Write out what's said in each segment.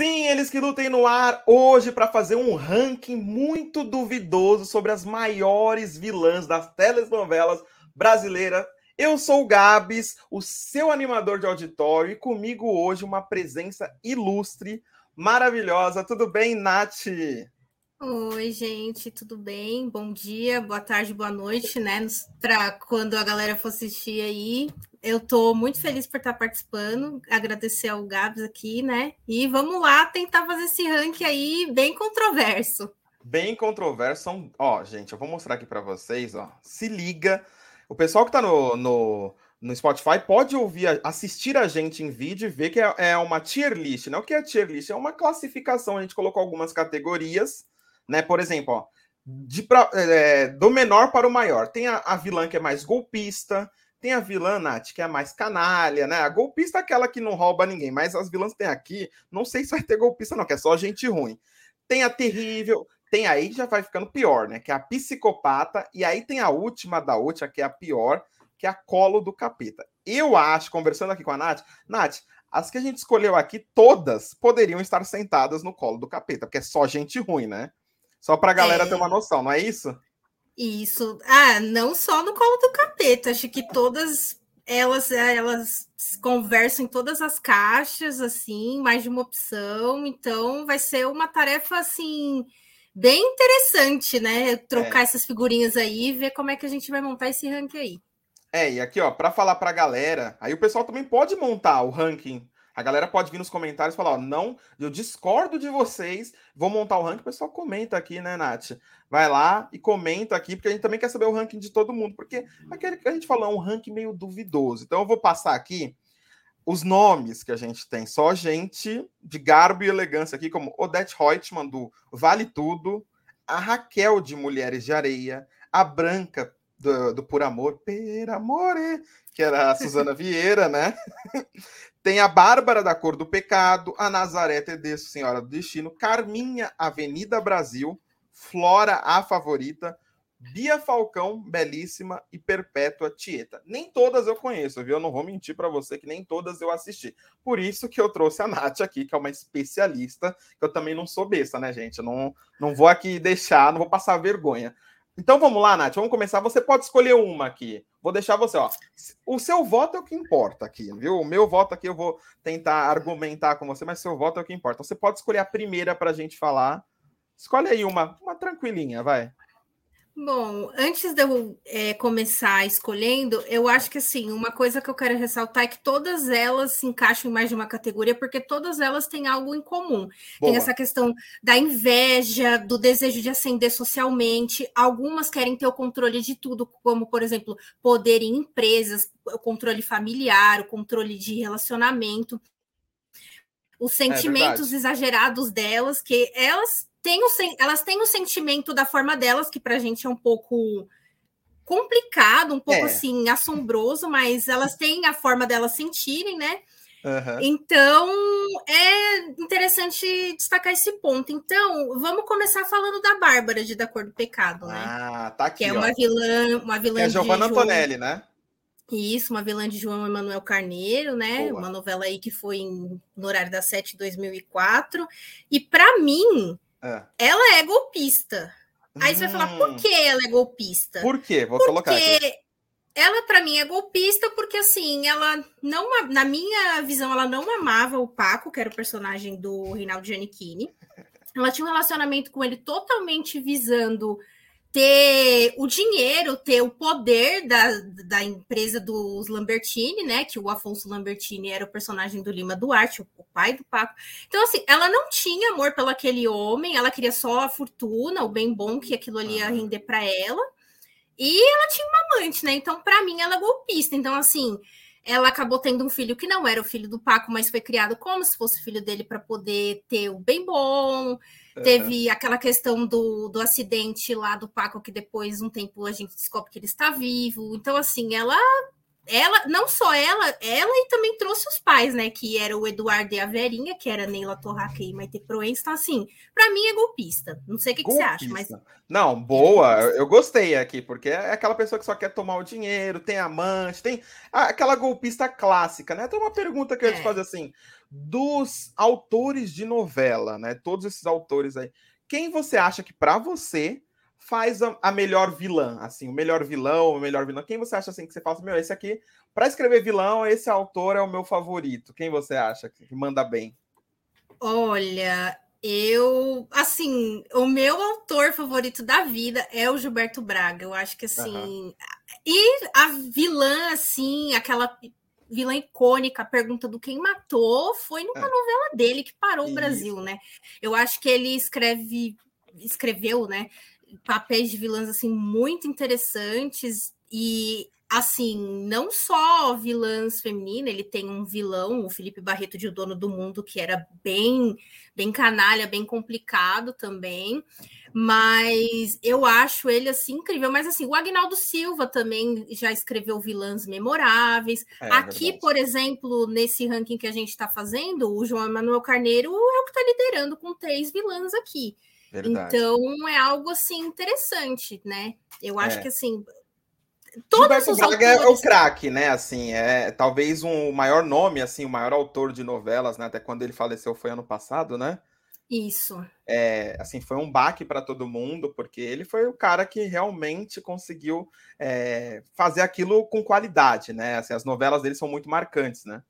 Sim, eles que lutem no ar hoje para fazer um ranking muito duvidoso sobre as maiores vilãs das telenovelas brasileiras. Eu sou o Gabs, o seu animador de auditório, e comigo hoje uma presença ilustre, maravilhosa. Tudo bem, Nath? Oi, gente, tudo bem? Bom dia, boa tarde, boa noite, né? Para quando a galera for assistir aí, eu estou muito feliz por estar participando, agradecer ao Gabs aqui, né? E vamos lá tentar fazer esse ranking aí bem controverso. Bem controverso. Ó, gente, eu vou mostrar aqui para vocês, ó. Se liga. O pessoal que está no, no, no, Spotify pode ouvir, assistir a gente em vídeo e ver que é, é uma tier list, né? O que é tier list? É uma classificação, a gente colocou algumas categorias, né? Por exemplo, ó, de pra, é, do menor para o maior. Tem a, a vilã que é mais golpista, tem a vilã, Nath, que é mais canalha, né? A golpista é aquela que não rouba ninguém, mas as vilãs tem aqui, não sei se vai ter golpista, não, que é só gente ruim. Tem a terrível, tem aí já vai ficando pior, né? Que é a psicopata, e aí tem a última da última, que é a pior, que é a colo do capeta. Eu acho, conversando aqui com a Nath, Nath, as que a gente escolheu aqui, todas poderiam estar sentadas no colo do capeta, porque é só gente ruim, né? Só pra galera é. ter uma noção, não é isso? Isso. Ah, não só no colo do capeta, acho que todas elas elas conversam em todas as caixas, assim, mais de uma opção, então vai ser uma tarefa assim bem interessante, né? Trocar é. essas figurinhas aí e ver como é que a gente vai montar esse ranking aí. É, e aqui, ó, para falar para a galera, aí o pessoal também pode montar o ranking a galera pode vir nos comentários e falar: ó, não, eu discordo de vocês, vou montar o ranking. O pessoal comenta aqui, né, Nath? Vai lá e comenta aqui, porque a gente também quer saber o ranking de todo mundo, porque aquele que a gente falou é um ranking meio duvidoso. Então eu vou passar aqui os nomes que a gente tem, só gente de garbo e elegância aqui, como Odette Reutemann, do Vale Tudo, a Raquel de Mulheres de Areia, a Branca do, do Por Amor, Per Amore, que era a Suzana Vieira, né? Tem a Bárbara da Cor do Pecado, a Nazaré Tedesco, Senhora do Destino, Carminha, Avenida Brasil, Flora, a Favorita, Bia Falcão, Belíssima e Perpétua Tieta. Nem todas eu conheço, viu? Eu não vou mentir para você que nem todas eu assisti. Por isso que eu trouxe a Nath aqui, que é uma especialista, que eu também não sou besta, né, gente? Eu não, não vou aqui deixar, não vou passar vergonha. Então vamos lá, Nath, vamos começar. Você pode escolher uma aqui. Vou deixar você, ó. O seu voto é o que importa aqui, viu? O meu voto aqui eu vou tentar argumentar com você, mas seu voto é o que importa. Você pode escolher a primeira para a gente falar. Escolhe aí uma, uma tranquilinha, vai. Bom, antes de eu é, começar escolhendo, eu acho que assim, uma coisa que eu quero ressaltar é que todas elas se encaixam em mais de uma categoria, porque todas elas têm algo em comum. Boa. Tem essa questão da inveja, do desejo de ascender socialmente. Algumas querem ter o controle de tudo, como, por exemplo, poder em empresas, o controle familiar, o controle de relacionamento. Os é sentimentos é exagerados delas, que elas têm o, elas têm o sentimento da forma delas, que para a gente é um pouco complicado, um pouco é. assim, assombroso, mas elas têm a forma delas sentirem, né? Uhum. Então é interessante destacar esse ponto. Então, vamos começar falando da Bárbara de Da Cor do Pecado, né? Ah, tá aqui. Que é uma ó. vilã, uma vilã. É Giovanna Antonelli, né? Isso, uma vilã de João Emanuel Carneiro, né? Boa. Uma novela aí que foi em, no horário das sete de 2004. E para mim, é. Ela é golpista. Aí você vai falar, por hum. que ela é golpista? Por quê? Vou porque colocar aqui. Ela, para mim, é golpista porque, assim, ela não, na minha visão, ela não amava o Paco, que era o personagem do Reinaldo Giannichini. Ela tinha um relacionamento com ele totalmente visando ter o dinheiro, ter o poder da, da empresa dos Lambertini, né? Que o Afonso Lambertini era o personagem do Lima Duarte, o pai do Paco. Então, assim, ela não tinha amor pelo aquele homem, ela queria só a fortuna, o bem bom que aquilo ali ia render para ela. E ela tinha uma amante, né? Então, para mim, ela é golpista. Então, assim, ela acabou tendo um filho que não era o filho do Paco, mas foi criado como se fosse filho dele para poder ter o bem bom. Teve aquela questão do, do acidente lá do Paco, que depois, um tempo, a gente descobre que ele está vivo. Então, assim, ela ela, não só ela, ela e também trouxe os pais, né? Que era o Eduardo e a Verinha, que era Neila Torraca e Maite Proença. Então, assim, para mim é golpista. Não sei o que, que, você acha, mas. Não, boa, eu gostei aqui, porque é aquela pessoa que só quer tomar o dinheiro, tem amante, tem aquela golpista clássica, né? Tem uma pergunta que eu ia te é. fazer assim: dos autores de novela, né? Todos esses autores aí, quem você acha que, para você, faz a, a, melhor vilã, assim, o melhor vilão, o melhor vilão. Quem você acha assim que você fala assim, meu, esse aqui, para escrever vilão, esse autor é o meu favorito. Quem você acha que manda bem? Olha, eu, assim, o meu autor favorito da vida é o Gilberto Braga. Eu acho que assim, uhum. e a vilã assim, aquela vilã icônica, a pergunta do quem matou, foi numa é. novela dele que parou Isso. o Brasil, né? Eu acho que ele escreve escreveu, né, papéis de vilãs assim muito interessantes e assim, não só vilãs femininas, ele tem um vilão, o Felipe Barreto de O Dono do Mundo, que era bem, bem canalha, bem complicado também, mas eu acho ele assim incrível. Mas assim, o Agnaldo Silva também já escreveu vilãs memoráveis. É, Aqui, por exemplo, nesse ranking que a gente está fazendo, o João Emanuel Carneiro é o que está liderando com três vilãs aqui. Verdade. Então é algo assim interessante, né? Eu acho é. que assim. Todos Gilberto Braga autores... é o craque, né? Assim, é talvez um maior nome, assim, o maior autor de novelas, né? Até quando ele faleceu foi ano passado, né? Isso. É, assim, foi um baque para todo mundo, porque ele foi o cara que realmente conseguiu é, fazer aquilo com qualidade, né? Assim, as novelas dele são muito marcantes, né?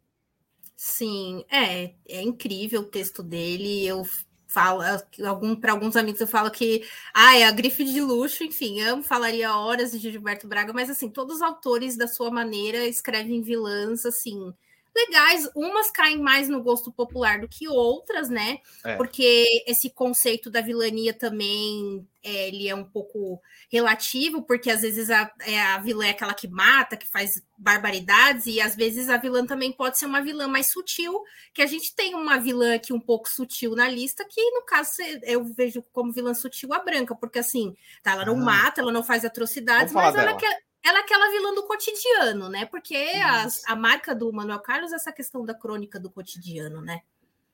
Sim, é, é incrível o texto dele. Eu falo, algum, para alguns amigos eu falo que ah, é a grife de luxo, enfim, amo, falaria horas de Gilberto Braga, mas assim, todos os autores da sua maneira escrevem vilãs assim legais, umas caem mais no gosto popular do que outras, né? É. Porque esse conceito da vilania também é, ele é um pouco relativo, porque às vezes a, é, a vilã é aquela que mata, que faz barbaridades, e às vezes a vilã também pode ser uma vilã mais sutil, que a gente tem uma vilã aqui um pouco sutil na lista, que no caso eu vejo como vilã sutil a branca, porque assim, tá, ela não ah. mata, ela não faz atrocidades, mas ela quer ela é aquela vilã do cotidiano, né? Porque a, a marca do Manuel Carlos é essa questão da crônica do cotidiano, né?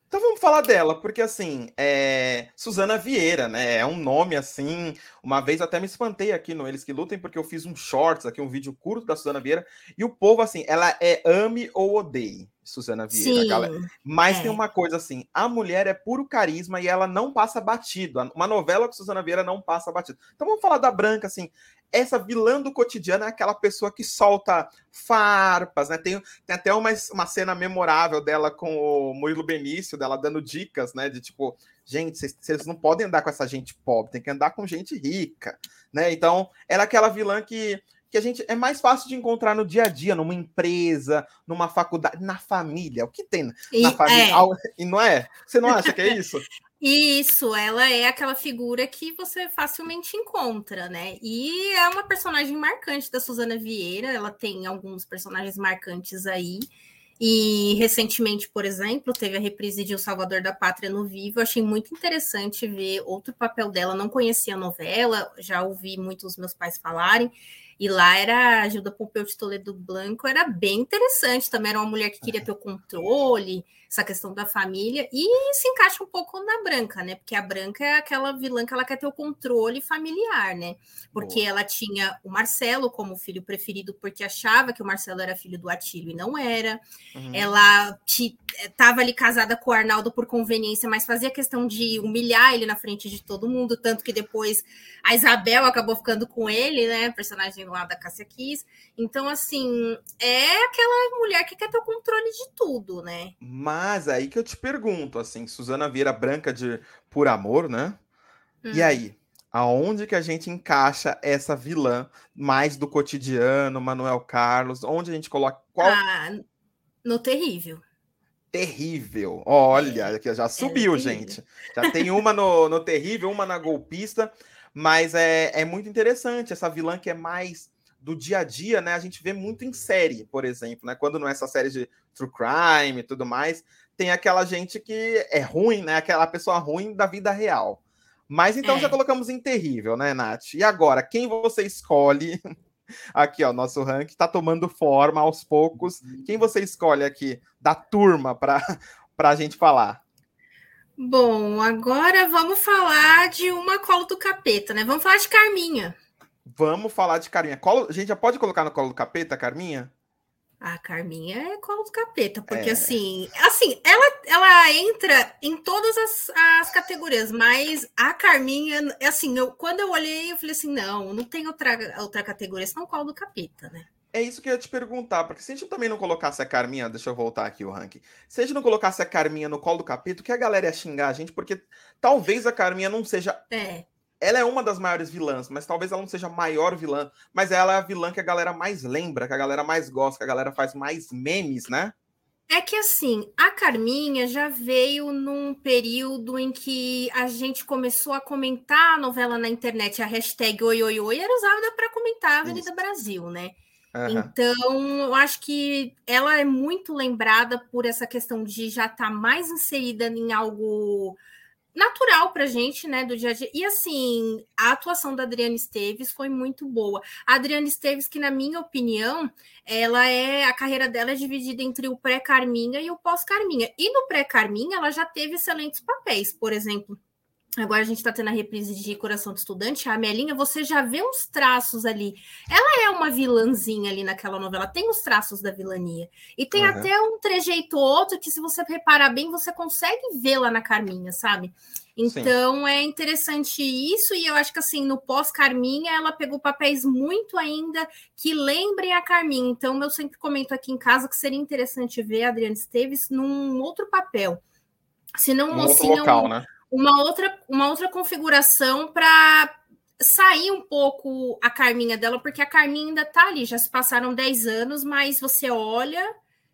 Então vamos falar dela, porque assim, é... Suzana Vieira, né? É um nome assim. Uma vez até me espantei aqui no Eles que Lutem, porque eu fiz um shorts aqui, um vídeo curto da Suzana Vieira, e o povo, assim, ela é ame ou odeie. Suzana Vieira, Sim, galera. Mas é. tem uma coisa assim: a mulher é puro carisma e ela não passa batido. Uma novela com Suzana Vieira não passa batido. Então vamos falar da Branca, assim essa vilã do cotidiano é aquela pessoa que solta farpas, né? Tem, tem até uma, uma cena memorável dela com o Murilo Benício, dela dando dicas, né? De tipo, gente, vocês não podem andar com essa gente pobre, tem que andar com gente rica, né? Então, era aquela vilã que que a gente é mais fácil de encontrar no dia a dia, numa empresa, numa faculdade, na família. O que tem na e, família? É. E não é? Você não acha que é isso? Isso, ela é aquela figura que você facilmente encontra, né? E é uma personagem marcante da Suzana Vieira, ela tem alguns personagens marcantes aí. E recentemente, por exemplo, teve a reprise de O Salvador da Pátria no Vivo. Eu achei muito interessante ver outro papel dela. Não conhecia a novela, já ouvi muitos meus pais falarem. E lá era a Gilda Pompeu de Toledo Blanco, era bem interessante. Também era uma mulher que queria ter o controle, essa questão da família, e se encaixa um pouco na Branca, né? Porque a Branca é aquela vilã que ela quer ter o controle familiar, né? Porque Boa. ela tinha o Marcelo como filho preferido, porque achava que o Marcelo era filho do Atílio e não era. Uhum. Ela estava ali casada com o Arnaldo por conveniência, mas fazia questão de humilhar ele na frente de todo mundo, tanto que depois a Isabel acabou ficando com ele, né? Personagem lá da Cássia Kiss. Então, assim, é aquela mulher que quer ter o controle de tudo, né? Mas aí que eu te pergunto, assim, Suzana Vieira Branca de Por Amor, né? Hum. E aí? Aonde que a gente encaixa essa vilã mais do cotidiano, Manuel Carlos? Onde a gente coloca qual? Ah, no terrível. Terrível. Olha, é, já subiu, é gente. Já tem uma no, no terrível, uma na golpista. Mas é, é muito interessante essa vilã que é mais do dia a dia, né? A gente vê muito em série, por exemplo, né? Quando não é essa série de true crime e tudo mais, tem aquela gente que é ruim, né? Aquela pessoa ruim da vida real. Mas então é. já colocamos em terrível, né, Nath? E agora, quem você escolhe Aqui, ó, nosso ranking está tomando forma aos poucos. Quem você escolhe aqui da turma para a gente falar? Bom, agora vamos falar de uma colo do capeta, né? Vamos falar de Carminha. Vamos falar de Carminha. Colo... A gente já pode colocar no colo do capeta, Carminha? A Carminha é colo do capeta, porque é. assim, assim, ela, ela entra em todas as, as categorias, mas a Carminha, assim, eu, quando eu olhei, eu falei assim, não, não tem outra, outra categoria, senão colo do capeta, né? É isso que eu ia te perguntar, porque se a gente também não colocasse a Carminha, deixa eu voltar aqui o ranking. Se a gente não colocasse a Carminha no colo do capeta, o que a galera ia xingar a gente, porque talvez a Carminha não seja é ela é uma das maiores vilãs, mas talvez ela não seja a maior vilã, mas ela é a vilã que a galera mais lembra, que a galera mais gosta, que a galera faz mais memes, né? É que assim, a Carminha já veio num período em que a gente começou a comentar a novela na internet, a hashtag oi, oi, oi era usada para comentar a Avenida Isso. Brasil, né? Uhum. Então, eu acho que ela é muito lembrada por essa questão de já estar tá mais inserida em algo natural para gente, né, do dia a dia. E assim, a atuação da Adriana Esteves foi muito boa. A Adriana Esteves, que na minha opinião, ela é a carreira dela é dividida entre o pré-Carminha e o pós-Carminha. E no pré-Carminha, ela já teve excelentes papéis, por exemplo. Agora a gente está tendo a reprise de Coração de Estudante. A Amelinha, você já vê os traços ali. Ela é uma vilãzinha ali naquela novela, tem os traços da vilania. E tem uhum. até um trejeito outro que, se você reparar bem, você consegue lá na Carminha, sabe? Então Sim. é interessante isso, e eu acho que assim, no pós-Carminha, ela pegou papéis muito ainda que lembrem a Carminha. Então, eu sempre comento aqui em casa que seria interessante ver a Adriana Esteves num outro papel. Se não, um outro local, um, né? Uma outra, uma outra configuração para sair um pouco a Carminha dela, porque a Carminha ainda tá ali, já se passaram 10 anos, mas você olha,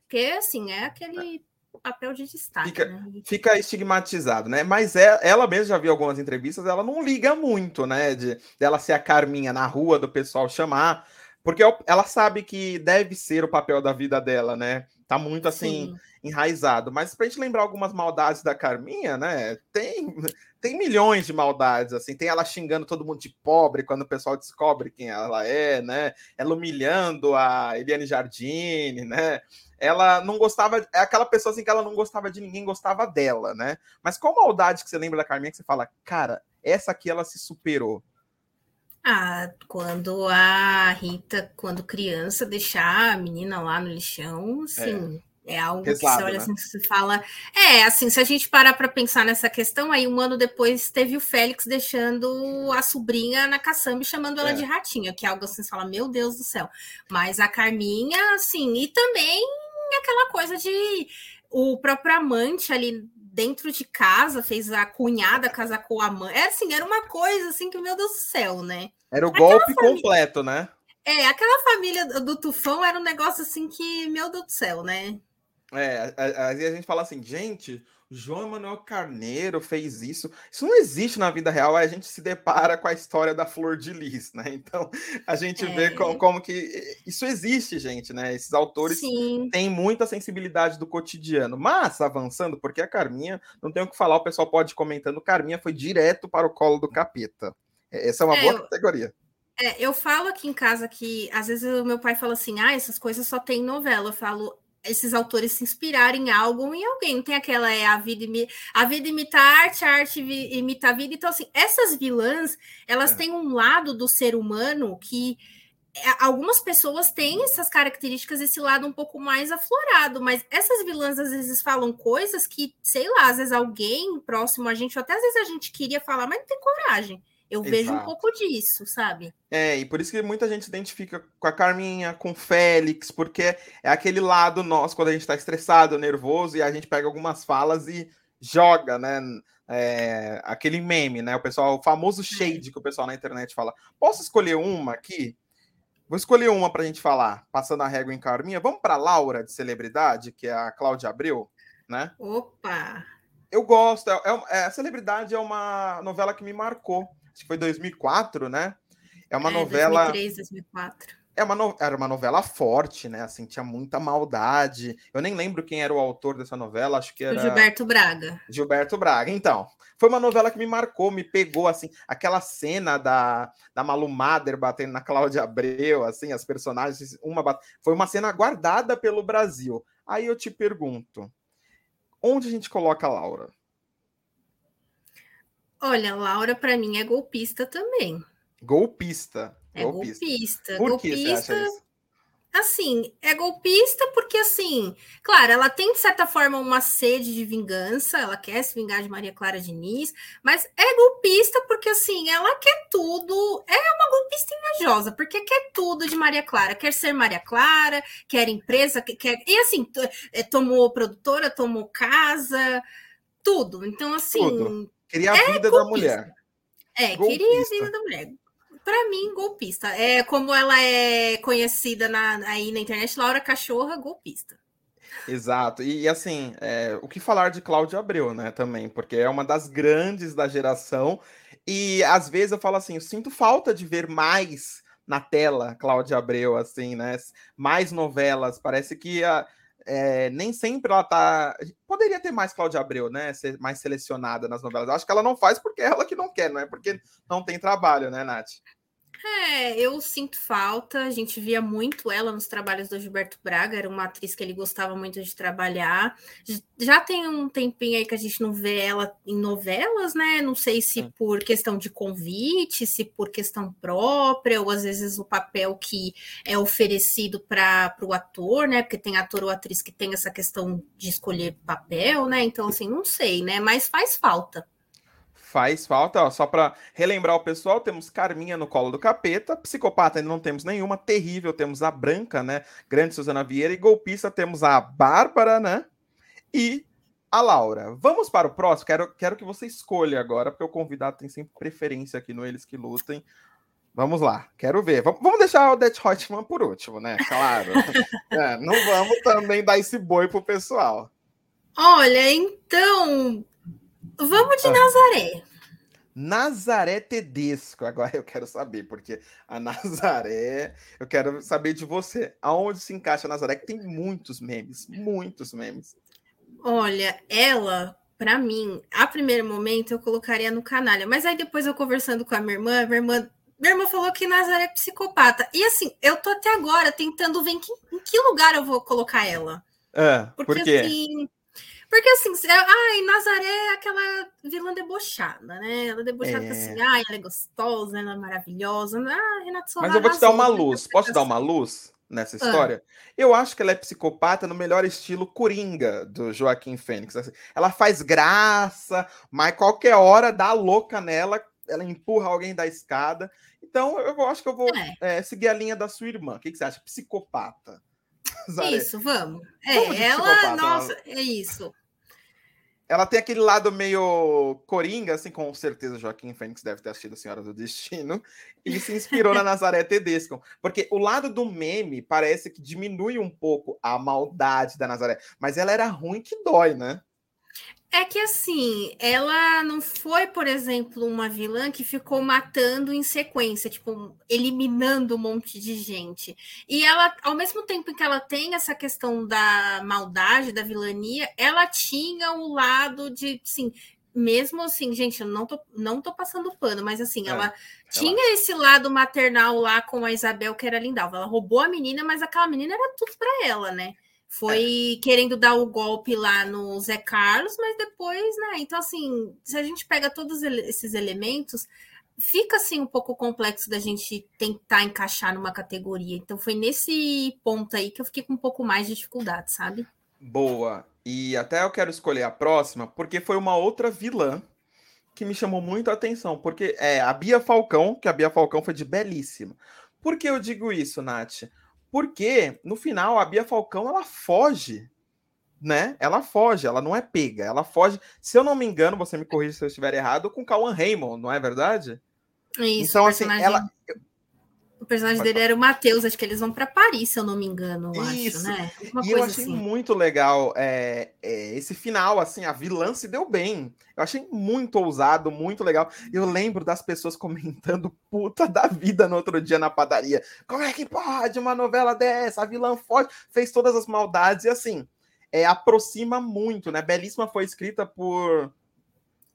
que assim, é aquele papel de destaque. Fica, né? fica estigmatizado, né? Mas é, ela mesma já viu algumas entrevistas, ela não liga muito, né? De dela ser a Carminha na rua, do pessoal chamar, porque ela sabe que deve ser o papel da vida dela, né? Tá muito assim. Sim enraizado. Mas para a gente lembrar algumas maldades da Carminha, né? Tem, tem milhões de maldades, assim. Tem ela xingando todo mundo de pobre quando o pessoal descobre quem ela é, né? Ela humilhando a Eliane Jardine, né? Ela não gostava, é aquela pessoa assim que ela não gostava de ninguém, gostava dela, né? Mas qual maldade que você lembra da Carminha que você fala, cara, essa aqui ela se superou? Ah, quando a Rita, quando criança, deixar a menina lá no lixão, sim. É é algo Pesado, que você olha né? assim, se fala. É, assim, se a gente parar para pensar nessa questão, aí um ano depois teve o Félix deixando a sobrinha na caçamba e chamando ela é. de ratinha, que é algo assim, você fala, meu Deus do céu. Mas a Carminha, assim, e também aquela coisa de o próprio amante ali dentro de casa fez a cunhada casar com a mãe. É assim, era uma coisa assim que, meu Deus do céu, né? Era o aquela golpe família... completo, né? É, aquela família do Tufão era um negócio assim que, meu Deus do céu, né? É, aí a, gente fala assim, gente, João Manuel Carneiro fez isso. Isso não existe na vida real, aí a gente se depara com a história da Flor de Lis, né? Então a gente é. vê como, como, que isso existe, gente, né? Esses autores Sim. têm muita sensibilidade do cotidiano. Mas, avançando, porque a Carminha, não tem o que falar, o pessoal pode ir comentando, Carminha foi direto para o colo do capeta. Essa é uma é, boa categoria. É, eu falo aqui em casa que às vezes o meu pai fala assim: ah, essas coisas só tem novela. Eu falo, esses autores se inspirarem em algo em alguém. Tem aquela é a vida, a vida imita a arte, a arte imita a vida. Então, assim, essas vilãs, elas é. têm um lado do ser humano que é, algumas pessoas têm essas características, esse lado um pouco mais aflorado, mas essas vilãs às vezes falam coisas que, sei lá, às vezes alguém próximo a gente, ou até às vezes a gente queria falar, mas não tem coragem. Eu Exato. vejo um pouco disso, sabe? É, e por isso que muita gente se identifica com a Carminha, com o Félix, porque é aquele lado nosso quando a gente tá estressado, nervoso, e a gente pega algumas falas e joga, né? É, aquele meme, né? O pessoal, o famoso shade que o pessoal na internet fala. Posso escolher uma aqui? Vou escolher uma para a gente falar, passando a régua em Carminha. Vamos para Laura de celebridade, que é a Cláudia Abreu, né? Opa! Eu gosto. É, é, a celebridade é uma novela que me marcou acho que foi 2004, né? É uma é, novela. 2003, 2004. é uma no... era uma novela forte, né? Assim, tinha muita maldade. Eu nem lembro quem era o autor dessa novela, acho que era. O Gilberto Braga. Gilberto Braga. Então, foi uma novela que me marcou, me pegou, assim, aquela cena da, da Malu Mader batendo na Cláudia Abreu, assim, as personagens, uma bat... Foi uma cena guardada pelo Brasil. Aí eu te pergunto, onde a gente coloca a Laura? Olha, Laura, para mim, é golpista também. Golpista. É golpista. golpista. Por golpista, que você acha isso? Assim, é golpista porque, assim, claro, ela tem, de certa forma, uma sede de vingança, ela quer se vingar de Maria Clara Diniz, mas é golpista porque, assim, ela quer tudo, é uma golpista invejosa, porque quer tudo de Maria Clara, quer ser Maria Clara, quer empresa, quer. E, assim, é, tomou produtora, tomou casa, tudo. Então, assim. Tudo. Queria a é vida golpista. da mulher. É, golpista. queria a vida da mulher para mim, golpista. É como ela é conhecida na, aí na internet, Laura Cachorra, golpista. Exato. E, assim, é, o que falar de Cláudia Abreu, né, também, porque é uma das grandes da geração. E às vezes eu falo assim, eu sinto falta de ver mais na tela Cláudia Abreu, assim, né? Mais novelas. Parece que a, é, nem sempre ela tá. Poderia ter mais Cláudia Abreu, né? Ser mais selecionada nas novelas. Acho que ela não faz porque é ela que não quer, não é porque não tem trabalho, né, Nath? É, eu sinto falta. A gente via muito ela nos trabalhos do Gilberto Braga, era uma atriz que ele gostava muito de trabalhar. Já tem um tempinho aí que a gente não vê ela em novelas, né? Não sei se por questão de convite, se por questão própria, ou às vezes o papel que é oferecido para o ator, né? Porque tem ator ou atriz que tem essa questão de escolher papel, né? Então, assim, não sei, né? Mas faz falta. Faz falta, ó, só para relembrar o pessoal, temos Carminha no colo do capeta, psicopata ainda não temos nenhuma, terrível temos a Branca, né? Grande Suzana Vieira e golpista temos a Bárbara, né? E a Laura. Vamos para o próximo? Quero, quero que você escolha agora, porque o convidado tem sempre preferência aqui no Eles que Lutem. Vamos lá, quero ver. Vamos deixar o Det Hotman por último, né? Claro. é, não vamos também dar esse boi pro pessoal. Olha, então, Vamos de ah. Nazaré. Nazaré Tedesco. Agora eu quero saber, porque a Nazaré, eu quero saber de você. Aonde se encaixa a Nazaré? Que tem muitos memes, muitos memes. Olha, ela, para mim, a primeiro momento eu colocaria no canalha, mas aí depois eu conversando com a minha irmã, minha irmã, minha irmã falou que Nazaré é psicopata. E assim, eu tô até agora tentando ver em que, em que lugar eu vou colocar ela. Ah, porque por quê? assim, porque assim, ai, Nazaré é aquela vilã debochada, né? Ela é debochada é. assim, ai, ela é gostosa, ela é maravilhosa. Ah, Renato Mas eu vou te dar uma luz. Posso te dar uma luz nessa ah. história? Ah. Eu acho que ela é psicopata no melhor estilo Coringa do Joaquim Fênix. Assim, ela faz graça, mas qualquer hora dá louca nela, ela empurra alguém da escada. Então eu acho que eu vou é. É, seguir a linha da sua irmã. O que, que você acha? Psicopata. Isso, vamos. É, vamos ela, nossa, é isso ela tem aquele lado meio coringa, assim, com certeza Joaquim Fênix deve ter assistido a Senhora do Destino, e se inspirou na Nazaré Tedesco. Porque o lado do meme parece que diminui um pouco a maldade da Nazaré, mas ela era ruim que dói, né? É que assim, ela não foi, por exemplo, uma vilã que ficou matando em sequência, tipo, eliminando um monte de gente. E ela, ao mesmo tempo que ela tem essa questão da maldade, da vilania, ela tinha o lado de, assim, mesmo assim, gente, eu não tô, não tô passando pano, mas assim, é, ela tinha esse lado maternal lá com a Isabel, que era lindalva. Ela roubou a menina, mas aquela menina era tudo para ela, né? Foi é. querendo dar o golpe lá no Zé Carlos, mas depois, né? Então, assim, se a gente pega todos esses elementos, fica assim um pouco complexo da gente tentar encaixar numa categoria. Então, foi nesse ponto aí que eu fiquei com um pouco mais de dificuldade, sabe? Boa. E até eu quero escolher a próxima, porque foi uma outra vilã que me chamou muito a atenção, porque é a Bia Falcão, que a Bia Falcão foi de belíssima. Por que eu digo isso, Nath? Porque no final a Bia Falcão ela foge, né? Ela foge, ela não é pega, ela foge. Se eu não me engano, você me corrija se eu estiver errado, com Cauan Raymond, não é verdade? Isso, então, assim, ela. O personagem dele era o Matheus, acho que eles vão para Paris, se eu não me engano, Isso. acho, né? Uma e eu achei assim. muito legal é, é, esse final, assim, a vilã se deu bem. Eu achei muito ousado, muito legal. Eu lembro das pessoas comentando puta da vida no outro dia na padaria. Como é que pode uma novela dessa? A vilã forte fez todas as maldades e assim, é, aproxima muito, né? Belíssima foi escrita por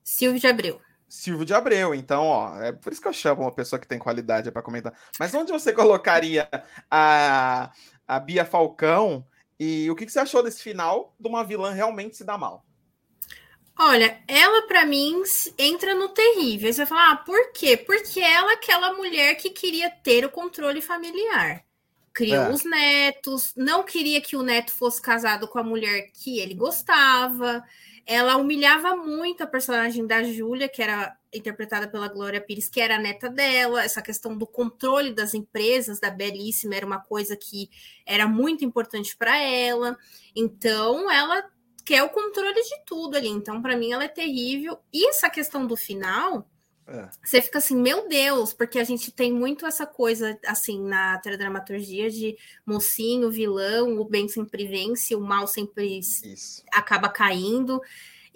Silvio de Abreu. Silvio de Abreu. Então, ó, é por isso que eu chamo uma pessoa que tem qualidade para comentar. Mas onde você colocaria a, a Bia Falcão? E o que, que você achou desse final de uma vilã realmente se dar mal? Olha, ela para mim entra no terrível. Você vai falar, ah, por quê? Porque ela é aquela mulher que queria ter o controle familiar. Criou é. os netos, não queria que o neto fosse casado com a mulher que ele gostava ela humilhava muito a personagem da Júlia, que era interpretada pela Glória Pires, que era a neta dela. Essa questão do controle das empresas da Belíssima era uma coisa que era muito importante para ela. Então, ela quer o controle de tudo ali. Então, para mim, ela é terrível. E essa questão do final é. Você fica assim, meu Deus, porque a gente tem muito essa coisa, assim, na teledramaturgia de mocinho, vilão, o bem sempre vence, o mal sempre Isso. acaba caindo.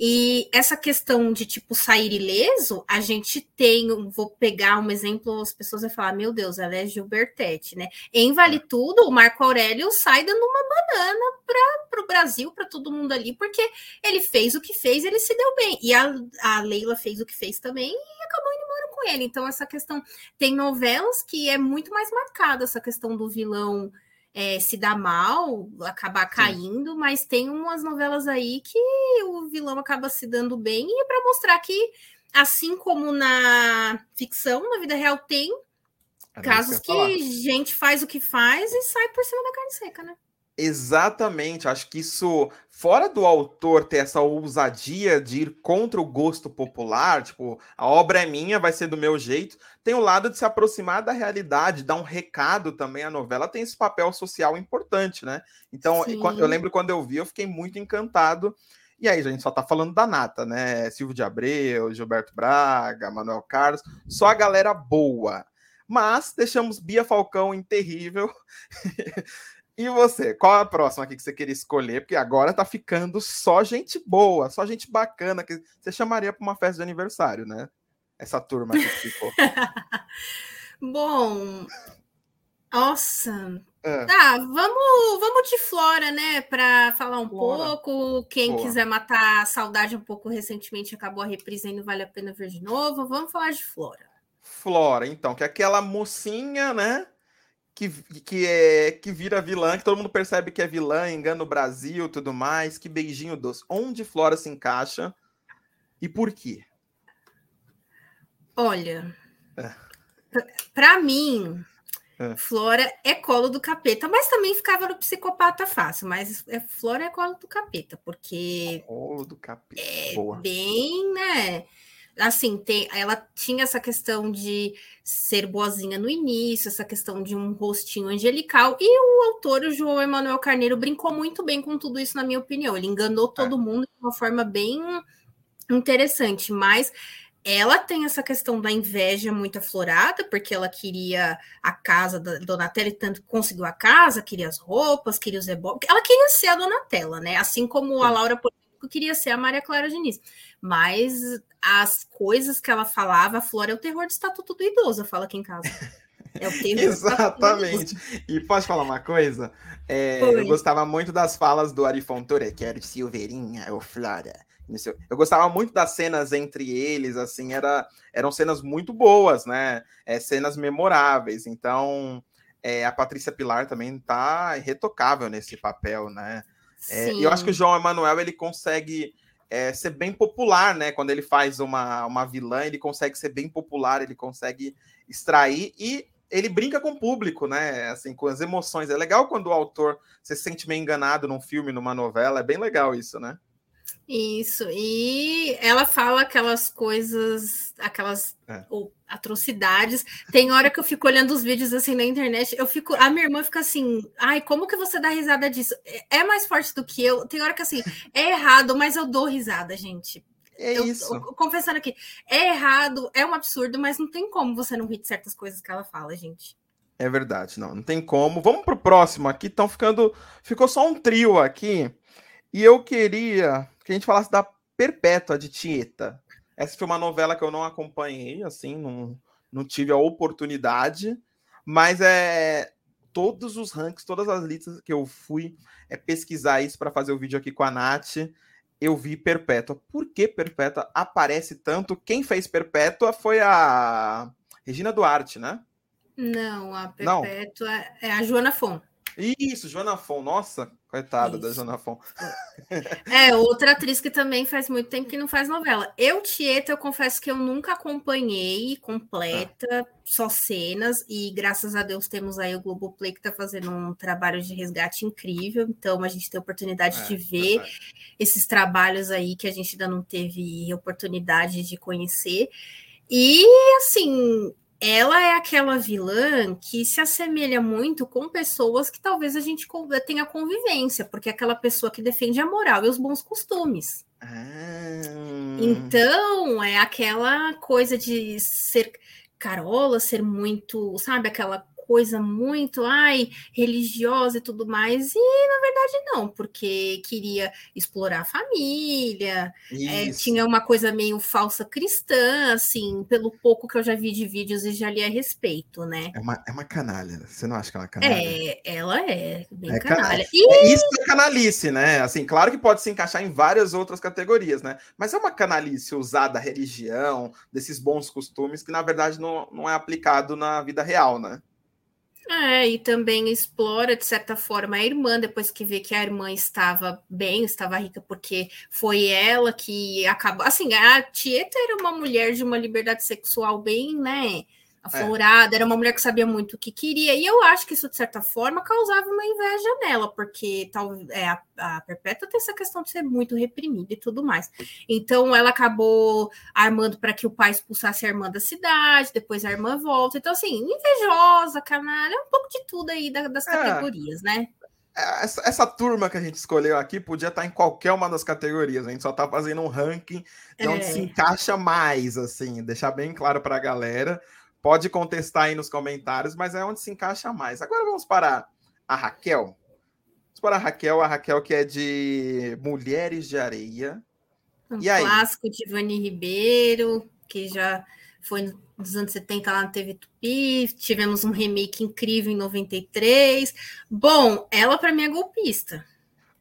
E essa questão de tipo sair ileso, a gente tem, vou pegar um exemplo, as pessoas vão falar: meu Deus, ela é Gilbertete, né? Em Vale é. Tudo, o Marco Aurélio sai dando uma banana para o Brasil, para todo mundo ali, porque ele fez o que fez, ele se deu bem. E a, a Leila fez o que fez também e acabou com ele. Então, essa questão. Tem novelas que é muito mais marcada essa questão do vilão é, se dá mal, acabar caindo, Sim. mas tem umas novelas aí que o vilão acaba se dando bem, e é para mostrar que, assim como na ficção, na vida real tem é casos que, que gente faz o que faz e sai por cima da carne seca, né? Exatamente, acho que isso, fora do autor ter essa ousadia de ir contra o gosto popular, tipo, a obra é minha, vai ser do meu jeito, tem o lado de se aproximar da realidade, dar um recado também. A novela tem esse papel social importante, né? Então, Sim. eu lembro quando eu vi, eu fiquei muito encantado. E aí, a gente só tá falando da nata, né? Silvio de Abreu, Gilberto Braga, Manuel Carlos, só a galera boa. Mas deixamos Bia Falcão em terrível. E você, qual a próxima aqui que você queria escolher? Porque agora tá ficando só gente boa, só gente bacana que você chamaria para uma festa de aniversário, né? Essa turma que ficou. Bom, nossa. É. Tá, vamos, vamos de Flora, né? Para falar um Flora. pouco. Quem Boa. quiser matar a saudade um pouco recentemente acabou a reprise e não vale a pena ver de novo. Vamos falar de Flora. Flora, então, que é aquela mocinha, né? Que, que, é, que vira vilã, que todo mundo percebe que é vilã, engana o Brasil tudo mais. Que beijinho doce. Onde Flora se encaixa e por quê? Olha, é. para mim, é. Flora é colo do capeta, mas também ficava no psicopata fácil. Mas é, Flora é colo do capeta, porque. Colo do capeta. É Boa. bem, né? Assim, tem, ela tinha essa questão de ser boazinha no início, essa questão de um rostinho angelical, e o autor, o João Emanuel Carneiro, brincou muito bem com tudo isso, na minha opinião. Ele enganou todo é. mundo de uma forma bem interessante, mas ela tem essa questão da inveja muito aflorada, porque ela queria a casa da Donatella e tanto conseguiu a casa, queria as roupas, queria os reboques. Ela queria ser a Donatella, né? Assim como a Laura queria ser a Maria Clara Diniz. Mas as coisas que ela falava, a Flora é o terror do Estatuto do Idoso, fala aqui em casa. É o terror Exatamente. E pode falar uma coisa? É, eu gostava muito das falas do Ari Fontoura, que era o Silveirinha, o Flora. Eu gostava muito das cenas entre eles, assim, era, eram cenas muito boas, né? É, cenas memoráveis. Então, é, a Patrícia Pilar também tá irretocável nesse papel, né? É, eu acho que o João Emanuel ele consegue é, ser bem popular, né? Quando ele faz uma, uma vilã, ele consegue ser bem popular, ele consegue extrair e ele brinca com o público, né? Assim, com as emoções. É legal quando o autor se sente meio enganado num filme, numa novela. É bem legal isso, né? Isso, e ela fala aquelas coisas, aquelas é. ou, atrocidades. Tem hora que eu fico olhando os vídeos assim na internet, eu fico, a minha irmã fica assim, ai, como que você dá risada disso? É, é mais forte do que eu. Tem hora que assim, é errado, mas eu dou risada, gente. É eu, isso. Eu, confessando aqui, é errado, é um absurdo, mas não tem como você não rir de certas coisas que ela fala, gente. É verdade, não, não tem como. Vamos pro próximo aqui. Estão ficando. Ficou só um trio aqui. E eu queria que a gente falasse da Perpétua de Tieta. Essa foi uma novela que eu não acompanhei, assim, não, não tive a oportunidade. Mas é todos os rankings, todas as listas que eu fui é, pesquisar isso para fazer o vídeo aqui com a Nath, eu vi Perpétua. Por que Perpétua aparece tanto? Quem fez Perpétua foi a Regina Duarte, né? Não, a Perpétua Não. é a Joana Fon. Isso, Joana Fon. Nossa, coitada Isso. da Joana Fon. É, outra atriz que também faz muito tempo que não faz novela. Eu, Tieta, eu confesso que eu nunca acompanhei completa, ah. só cenas, e graças a Deus temos aí o Globoplay que está fazendo um trabalho de resgate incrível, então a gente tem a oportunidade é, de ver é esses trabalhos aí que a gente ainda não teve oportunidade de conhecer. E assim, ela é aquela vilã que se assemelha muito com pessoas que talvez a gente tenha convivência, porque é aquela pessoa que defende a moral e os bons costumes. Ah. Então, é aquela coisa de ser carola, ser muito, sabe, aquela coisa muito, ai, religiosa e tudo mais, e na verdade não, porque queria explorar a família, é, tinha uma coisa meio falsa cristã, assim, pelo pouco que eu já vi de vídeos e já li a respeito, né? É uma, é uma canalha, você não acha que ela é canalha? É, ela é bem é canalha. canalha. E... É, isso é canalice, né? Assim, claro que pode se encaixar em várias outras categorias, né? Mas é uma canalice usada da religião, desses bons costumes, que na verdade não, não é aplicado na vida real, né? É, e também explora, de certa forma, a irmã, depois que vê que a irmã estava bem, estava rica, porque foi ela que acabou. Assim, a Tieta era uma mulher de uma liberdade sexual bem, né? Aflorada, é. era uma mulher que sabia muito o que queria, e eu acho que isso, de certa forma, causava uma inveja nela, porque tal, é, a, a Perpétua tem essa questão de ser muito reprimida e tudo mais. Então, ela acabou armando para que o pai expulsasse a irmã da cidade, depois a irmã volta. Então, assim, invejosa, canalha, um pouco de tudo aí da, das é. categorias, né? É, essa, essa, turma que a gente escolheu aqui podia estar em qualquer uma das categorias. A gente só está fazendo um ranking de onde se é. encaixa mais, assim, deixar bem claro para a galera. Pode contestar aí nos comentários, mas é onde se encaixa mais. Agora vamos para a Raquel. Vamos para a Raquel, a Raquel que é de Mulheres de Areia. Um e aí? clássico de Vani Ribeiro, que já foi nos anos 70 lá na TV Tupi. Tivemos um remake incrível em 93. Bom, ela para mim é golpista.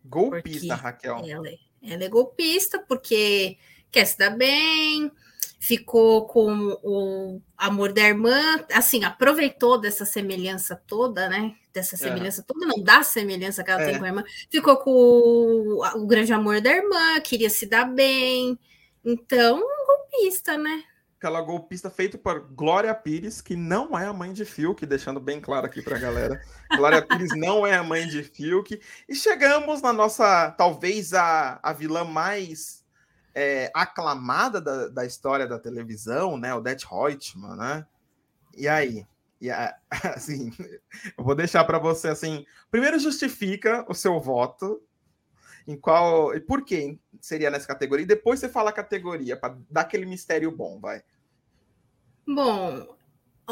Golpista, Raquel. Ela é, ela é golpista porque quer se dar bem, ficou com o amor da irmã, assim, aproveitou dessa semelhança toda, né? Dessa é. semelhança é. toda, não, da semelhança que ela é. tem com a irmã, ficou com o, o, grande amor da irmã, queria se dar bem. Então, golpista, né? Aquela golpista feita por Glória Pires, que não é a mãe de Fiuk, deixando bem claro aqui para a galera. Glória Pires não é a mãe de Fiuk. E chegamos na nossa, talvez, a, a vilã mais é, aclamada da, da, história da televisão, né? O Reutemann, né? E aí? E a, assim, eu vou deixar para você assim. Primeiro justifica o seu voto em qual e por que seria nessa categoria. E depois você fala a categoria para dar aquele mistério bom, vai. Bom,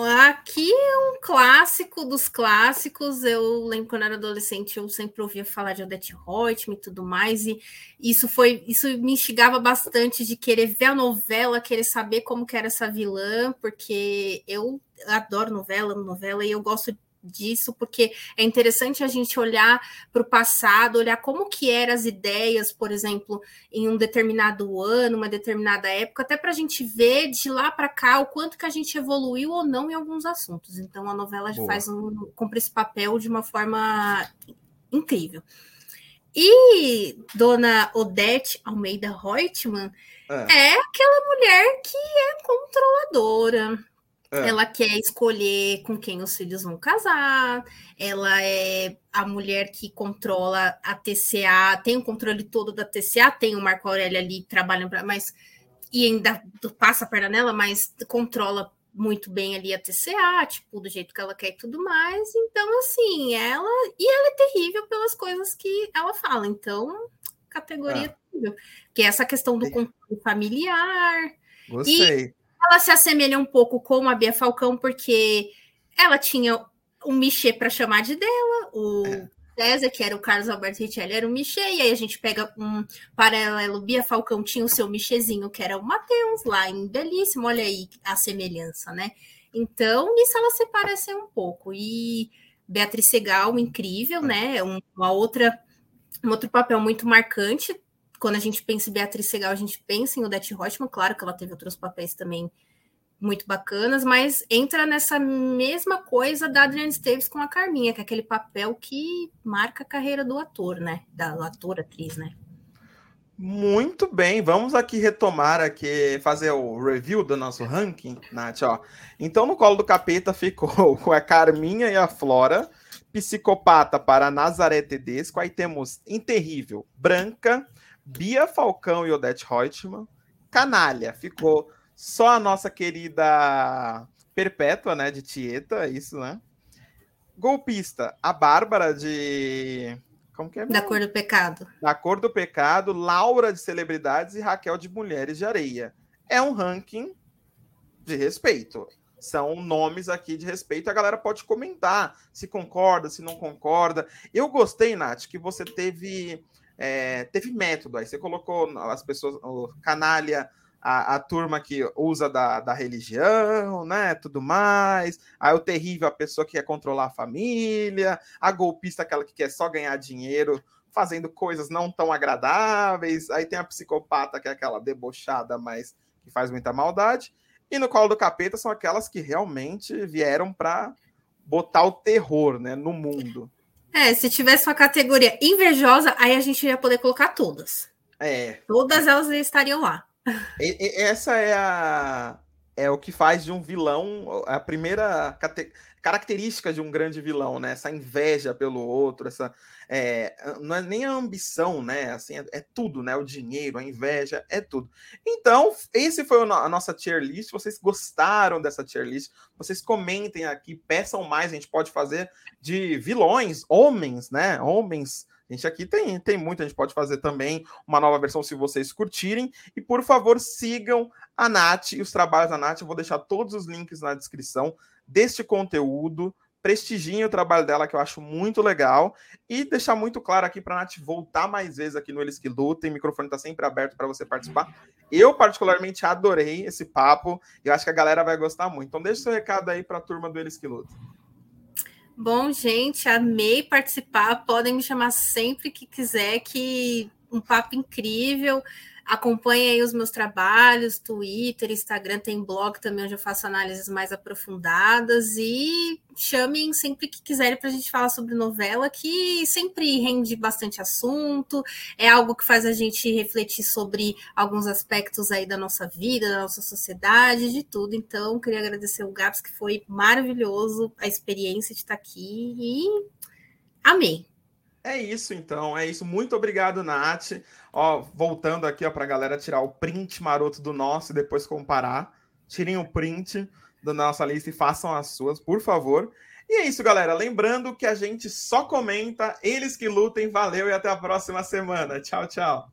Aqui é um clássico dos clássicos. Eu lembro quando era adolescente, eu sempre ouvia falar de Odette Reutemann e tudo mais, e isso foi, isso me instigava bastante de querer ver a novela, querer saber como que era essa vilã, porque eu adoro novela, novela, e eu gosto disso, porque é interessante a gente olhar para o passado, olhar como que eram as ideias, por exemplo, em um determinado ano, uma determinada época, até para a gente ver de lá para cá o quanto que a gente evoluiu ou não em alguns assuntos. Então a novela Boa. faz um, cumpre esse papel de uma forma incrível. E Dona Odete Almeida Reutemann é. é aquela mulher que é controladora, é. Ela quer escolher com quem os filhos vão casar. Ela é a mulher que controla a TCA, tem o controle todo da TCA, tem o Marco Aurélio ali trabalhando para mas e ainda passa a perna nela, mas controla muito bem ali a TCA, tipo, do jeito que ela quer e tudo mais. Então, assim, ela. E ela é terrível pelas coisas que ela fala. Então, categoria ah. terrível. Que é essa questão do controle familiar. Gostei. E ela se assemelha um pouco com a Bia Falcão, porque ela tinha o Michê para chamar de dela, o é. César, que era o Carlos Alberto Richelli, era o Michê, e aí a gente pega um paralelo, Bia Falcão tinha o seu Michezinho, que era o Matheus, lá em Belíssimo, olha aí a semelhança, né? Então, nisso elas se parecem um pouco. E Beatriz Segal, incrível, né? Uma outra, um outro papel muito marcante. Quando a gente pensa em Beatriz Segal, a gente pensa em Odete Roitman, claro que ela teve outros papéis também muito bacanas, mas entra nessa mesma coisa da Adriana Esteves com a Carminha, que é aquele papel que marca a carreira do ator, né? Da ator, atriz, né? Muito bem, vamos aqui retomar aqui, fazer o review do nosso ranking, Nath, ó. Então, no colo do capeta ficou com a Carminha e a Flora, Psicopata para Nazaré Tedesco, aí temos Interrível, Branca, Bia Falcão e Odete Reutemann, Canalha, ficou só a nossa querida Perpétua, né, de Tieta, isso, né? Golpista, a Bárbara de. Como que é? Da Cor do Pecado. Da Cor do Pecado, Laura de Celebridades e Raquel de Mulheres de Areia. É um ranking de respeito. São nomes aqui de respeito. A galera pode comentar se concorda, se não concorda. Eu gostei, Nath, que você teve, é, teve método. Aí você colocou as pessoas, o canalha a, a turma que usa da, da religião, né? Tudo mais. Aí o terrível, a pessoa que quer controlar a família, a golpista, aquela que quer só ganhar dinheiro fazendo coisas não tão agradáveis. Aí tem a psicopata, que é aquela debochada, mas que faz muita maldade. E no colo do capeta são aquelas que realmente vieram para botar o terror né, no mundo. É, se tivesse uma categoria invejosa, aí a gente ia poder colocar todas. É. Todas elas estariam lá. E, e, essa é a é o que faz de um vilão a primeira cate, característica de um grande vilão, né? Essa inveja pelo outro, essa é, não é nem a ambição, né? Assim, é, é, tudo, né? O dinheiro, a inveja, é tudo. Então, esse foi a nossa tier list. Vocês gostaram dessa tier list? Vocês comentem aqui, peçam mais. A gente pode fazer de vilões, homens, né? Homens a gente aqui tem, tem muito, a gente pode fazer também uma nova versão se vocês curtirem. E por favor, sigam a Nath e os trabalhos da Nath. Eu vou deixar todos os links na descrição deste conteúdo. Prestigiem o trabalho dela, que eu acho muito legal. E deixar muito claro aqui para a Nath voltar mais vezes aqui no Eles que Lutem. O microfone está sempre aberto para você participar. Eu, particularmente, adorei esse papo. E eu acho que a galera vai gostar muito. Então, deixa seu recado aí para a turma do Eles que Lutem. Bom, gente, amei participar. Podem me chamar sempre que quiser, que um papo incrível. Acompanhe aí os meus trabalhos, Twitter, Instagram, tem blog também onde eu faço análises mais aprofundadas e chamem sempre que quiserem para a gente falar sobre novela, que sempre rende bastante assunto, é algo que faz a gente refletir sobre alguns aspectos aí da nossa vida, da nossa sociedade, de tudo. Então, queria agradecer o Gaps, que foi maravilhoso a experiência de estar aqui e amei. É isso, então. É isso. Muito obrigado, Nath. Ó, voltando aqui para a galera tirar o print maroto do nosso e depois comparar. Tirem o print da nossa lista e façam as suas, por favor. E é isso, galera. Lembrando que a gente só comenta, eles que lutem. Valeu e até a próxima semana. Tchau, tchau.